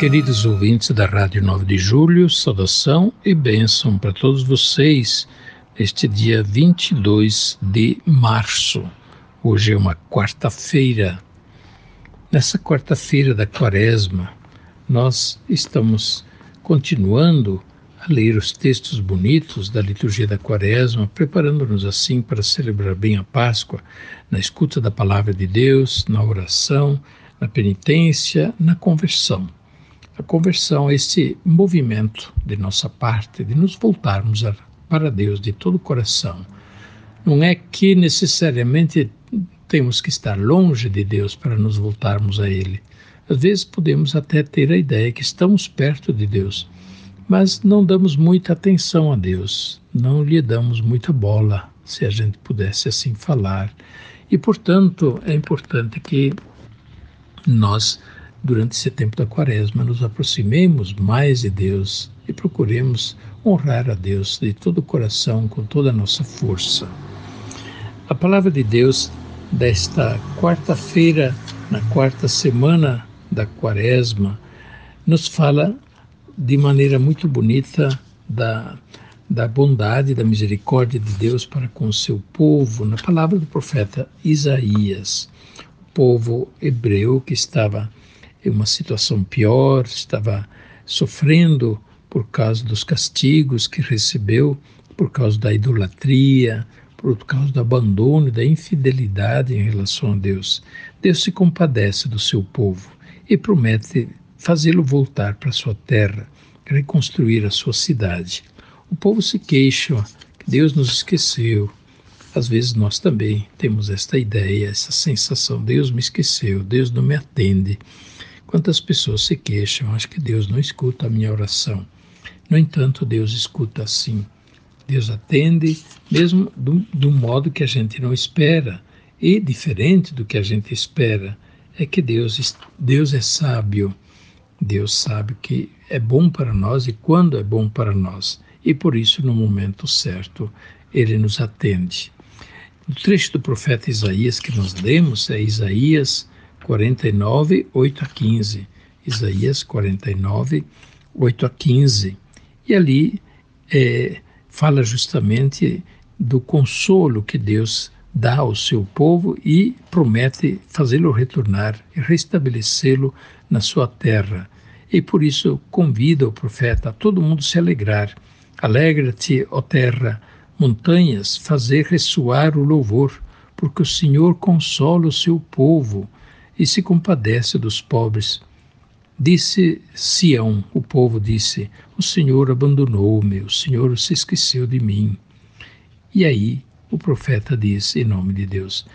Queridos ouvintes da Rádio 9 de Julho, saudação e bênção para todos vocês este dia 22 de março. Hoje é uma quarta-feira. Nessa quarta-feira da Quaresma, nós estamos continuando a ler os textos bonitos da liturgia da Quaresma, preparando-nos assim para celebrar bem a Páscoa, na escuta da palavra de Deus, na oração, na penitência, na conversão. A conversão esse movimento de nossa parte de nos voltarmos a, para Deus de todo o coração. Não é que necessariamente temos que estar longe de Deus para nos voltarmos a Ele. Às vezes podemos até ter a ideia que estamos perto de Deus, mas não damos muita atenção a Deus, não lhe damos muita bola, se a gente pudesse assim falar. E, portanto, é importante que nós durante esse tempo da quaresma, nos aproximemos mais de Deus e procuremos honrar a Deus de todo o coração, com toda a nossa força. A palavra de Deus desta quarta-feira, na quarta semana da quaresma, nos fala de maneira muito bonita da, da bondade, da misericórdia de Deus para com o seu povo, na palavra do profeta Isaías, o povo hebreu que estava uma situação pior, estava sofrendo por causa dos castigos que recebeu, por causa da idolatria, por causa do abandono e da infidelidade em relação a Deus. Deus se compadece do seu povo e promete fazê-lo voltar para sua terra, reconstruir a sua cidade. O povo se queixa que Deus nos esqueceu. Às vezes nós também temos esta ideia, essa sensação: Deus me esqueceu, Deus não me atende. Quantas pessoas se queixam, acho que Deus não escuta a minha oração. No entanto, Deus escuta sim. Deus atende, mesmo do, do modo que a gente não espera. E diferente do que a gente espera, é que Deus, Deus é sábio. Deus sabe que é bom para nós e quando é bom para nós. E por isso, no momento certo, ele nos atende. O trecho do profeta Isaías que nós lemos é Isaías 49, 8 a 15. Isaías 49, 8 a 15. E ali é, fala justamente do consolo que Deus dá ao seu povo e promete fazê-lo retornar e restabelecê-lo na sua terra. E por isso convida o profeta a todo mundo se alegrar. Alegra-te, ó terra, montanhas, fazer ressoar o louvor, porque o Senhor consola o seu povo e se compadece dos pobres. Disse Sião, o povo disse: O Senhor abandonou-me, o Senhor se esqueceu de mim. E aí o profeta diz, em nome de Deus: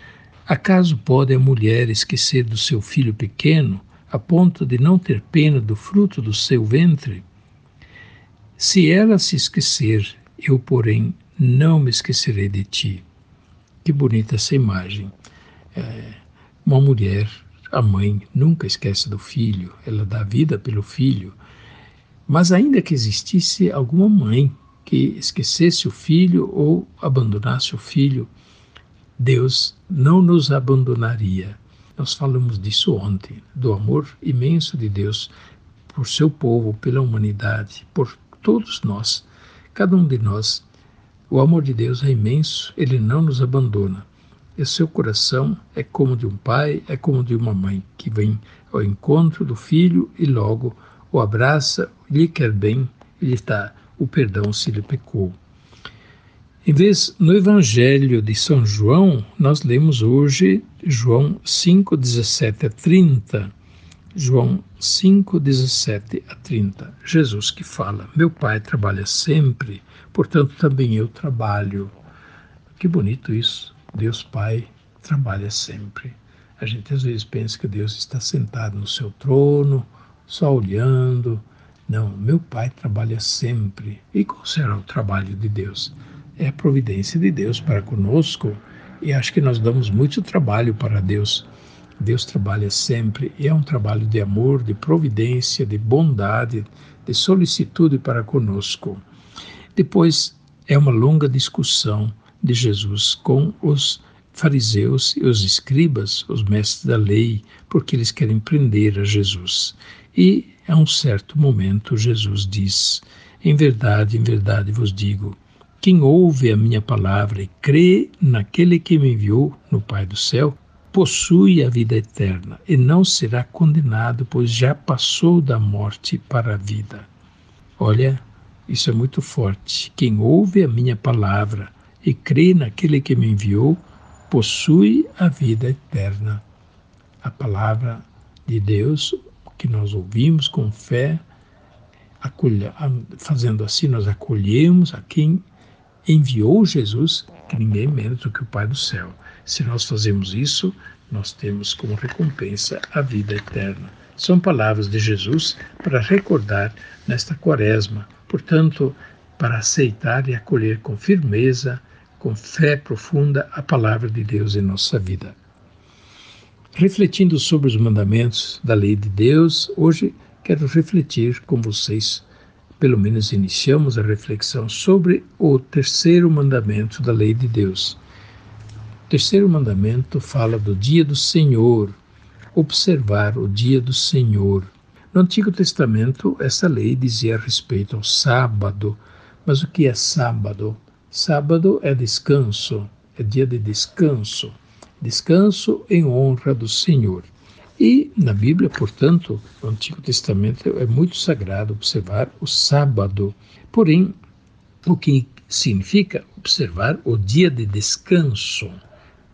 Acaso pode a mulher esquecer do seu filho pequeno, a ponto de não ter pena do fruto do seu ventre? Se ela se esquecer, eu, porém, não me esquecerei de ti. Que bonita essa imagem. É, uma mulher a mãe nunca esquece do filho, ela dá vida pelo filho. Mas ainda que existisse alguma mãe que esquecesse o filho ou abandonasse o filho, Deus não nos abandonaria. Nós falamos disso ontem, do amor imenso de Deus por seu povo, pela humanidade, por todos nós, cada um de nós. O amor de Deus é imenso, ele não nos abandona. E seu coração é como de um pai, é como de uma mãe, que vem ao encontro do filho e logo o abraça, lhe quer bem lhe dá o perdão se lhe pecou. Em vez, no Evangelho de São João, nós lemos hoje João 5, 17 a 30. João 5, 17 a 30. Jesus que fala: Meu Pai trabalha sempre, portanto também eu trabalho. Que bonito isso. Deus Pai trabalha sempre. A gente às vezes pensa que Deus está sentado no seu trono, só olhando. Não, meu Pai trabalha sempre. E qual será o trabalho de Deus? É a providência de Deus para conosco. E acho que nós damos muito trabalho para Deus. Deus trabalha sempre e é um trabalho de amor, de providência, de bondade, de solicitude para conosco. Depois é uma longa discussão de Jesus com os fariseus e os escribas, os mestres da lei, porque eles querem prender a Jesus. E a um certo momento Jesus diz: Em verdade, em verdade vos digo, quem ouve a minha palavra e crê naquele que me enviou, no Pai do céu, possui a vida eterna e não será condenado, pois já passou da morte para a vida. Olha, isso é muito forte. Quem ouve a minha palavra e crê naquele que me enviou, possui a vida eterna. A palavra de Deus que nós ouvimos com fé, fazendo assim, nós acolhemos a quem enviou Jesus, que ninguém menos do que o Pai do céu. Se nós fazemos isso, nós temos como recompensa a vida eterna. São palavras de Jesus para recordar nesta quaresma, portanto, para aceitar e acolher com firmeza, com fé profunda, a palavra de Deus em nossa vida. Refletindo sobre os mandamentos da lei de Deus, hoje quero refletir com vocês, pelo menos iniciamos a reflexão sobre o terceiro mandamento da lei de Deus o terceiro mandamento fala do dia do Senhor, observar o dia do Senhor. No Antigo Testamento, essa lei dizia a respeito ao sábado. Mas o que é sábado? Sábado é descanso, é dia de descanso. Descanso em honra do Senhor. E na Bíblia, portanto, no Antigo Testamento é muito sagrado observar o sábado. Porém, o que significa observar o dia de descanso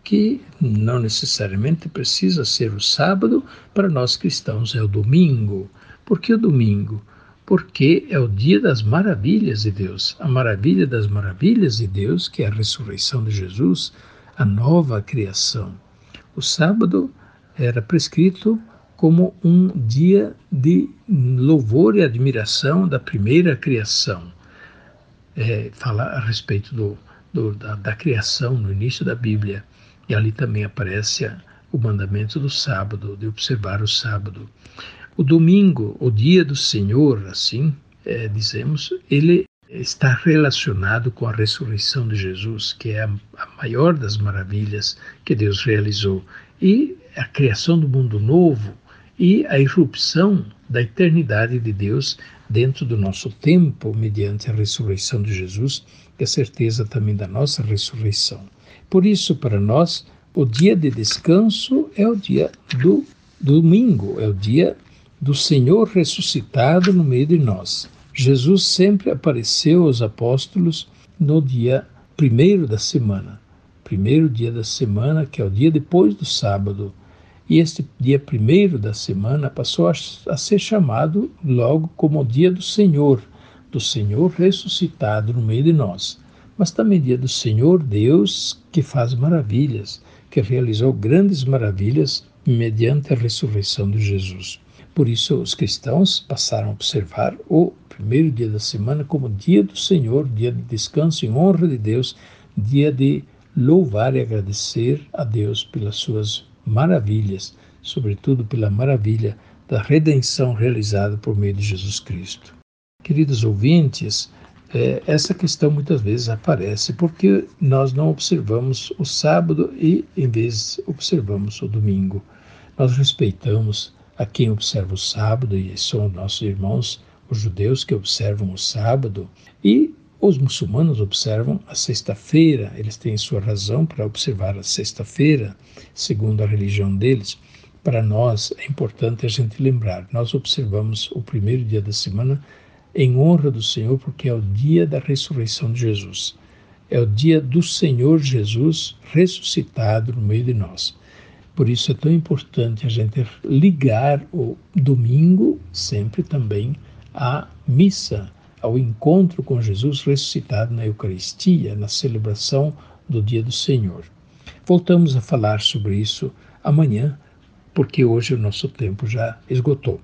que não necessariamente precisa ser o sábado, para nós cristãos é o domingo. Por que o domingo? Porque é o dia das maravilhas de Deus. A maravilha das maravilhas de Deus, que é a ressurreição de Jesus, a nova criação. O sábado era prescrito como um dia de louvor e admiração da primeira criação. É, fala a respeito do, do, da, da criação no início da Bíblia. E ali também aparece o mandamento do sábado, de observar o sábado. O domingo, o dia do Senhor, assim é, dizemos, ele está relacionado com a ressurreição de Jesus, que é a, a maior das maravilhas que Deus realizou, e a criação do mundo novo e a irrupção da eternidade de Deus dentro do nosso tempo, mediante a ressurreição de Jesus, que é certeza também da nossa ressurreição. Por isso, para nós, o dia de descanso é o dia do domingo, é o dia do Senhor ressuscitado no meio de nós. Jesus sempre apareceu aos apóstolos no dia primeiro da semana, primeiro dia da semana, que é o dia depois do sábado. E este dia primeiro da semana passou a, ser chamado logo como o dia do Senhor, do Senhor ressuscitado no meio de nós mas também dia do Senhor Deus que faz maravilhas, que realizou grandes maravilhas mediante a ressurreição de Jesus. Por isso, os cristãos passaram a observar o primeiro dia da semana como dia do Senhor, dia de descanso em honra de Deus, dia de louvar e agradecer a Deus pelas suas maravilhas, sobretudo pela maravilha da redenção realizada por meio de Jesus Cristo. Queridos ouvintes, é, essa questão muitas vezes aparece porque nós não observamos o sábado e, em vez, observamos o domingo. Nós respeitamos a quem observa o sábado, e são nossos irmãos, os judeus, que observam o sábado, e os muçulmanos observam a sexta-feira, eles têm sua razão para observar a sexta-feira, segundo a religião deles. Para nós é importante a gente lembrar, nós observamos o primeiro dia da semana em honra do Senhor, porque é o dia da ressurreição de Jesus. É o dia do Senhor Jesus ressuscitado no meio de nós. Por isso é tão importante a gente ligar o domingo sempre também à missa, ao encontro com Jesus ressuscitado na Eucaristia, na celebração do dia do Senhor. Voltamos a falar sobre isso amanhã, porque hoje o nosso tempo já esgotou.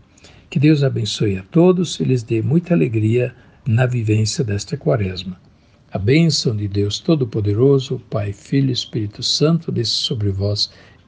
Que Deus abençoe a todos e lhes dê muita alegria na vivência desta quaresma. A bênção de Deus Todo-Poderoso, Pai, Filho e Espírito Santo, desça sobre vós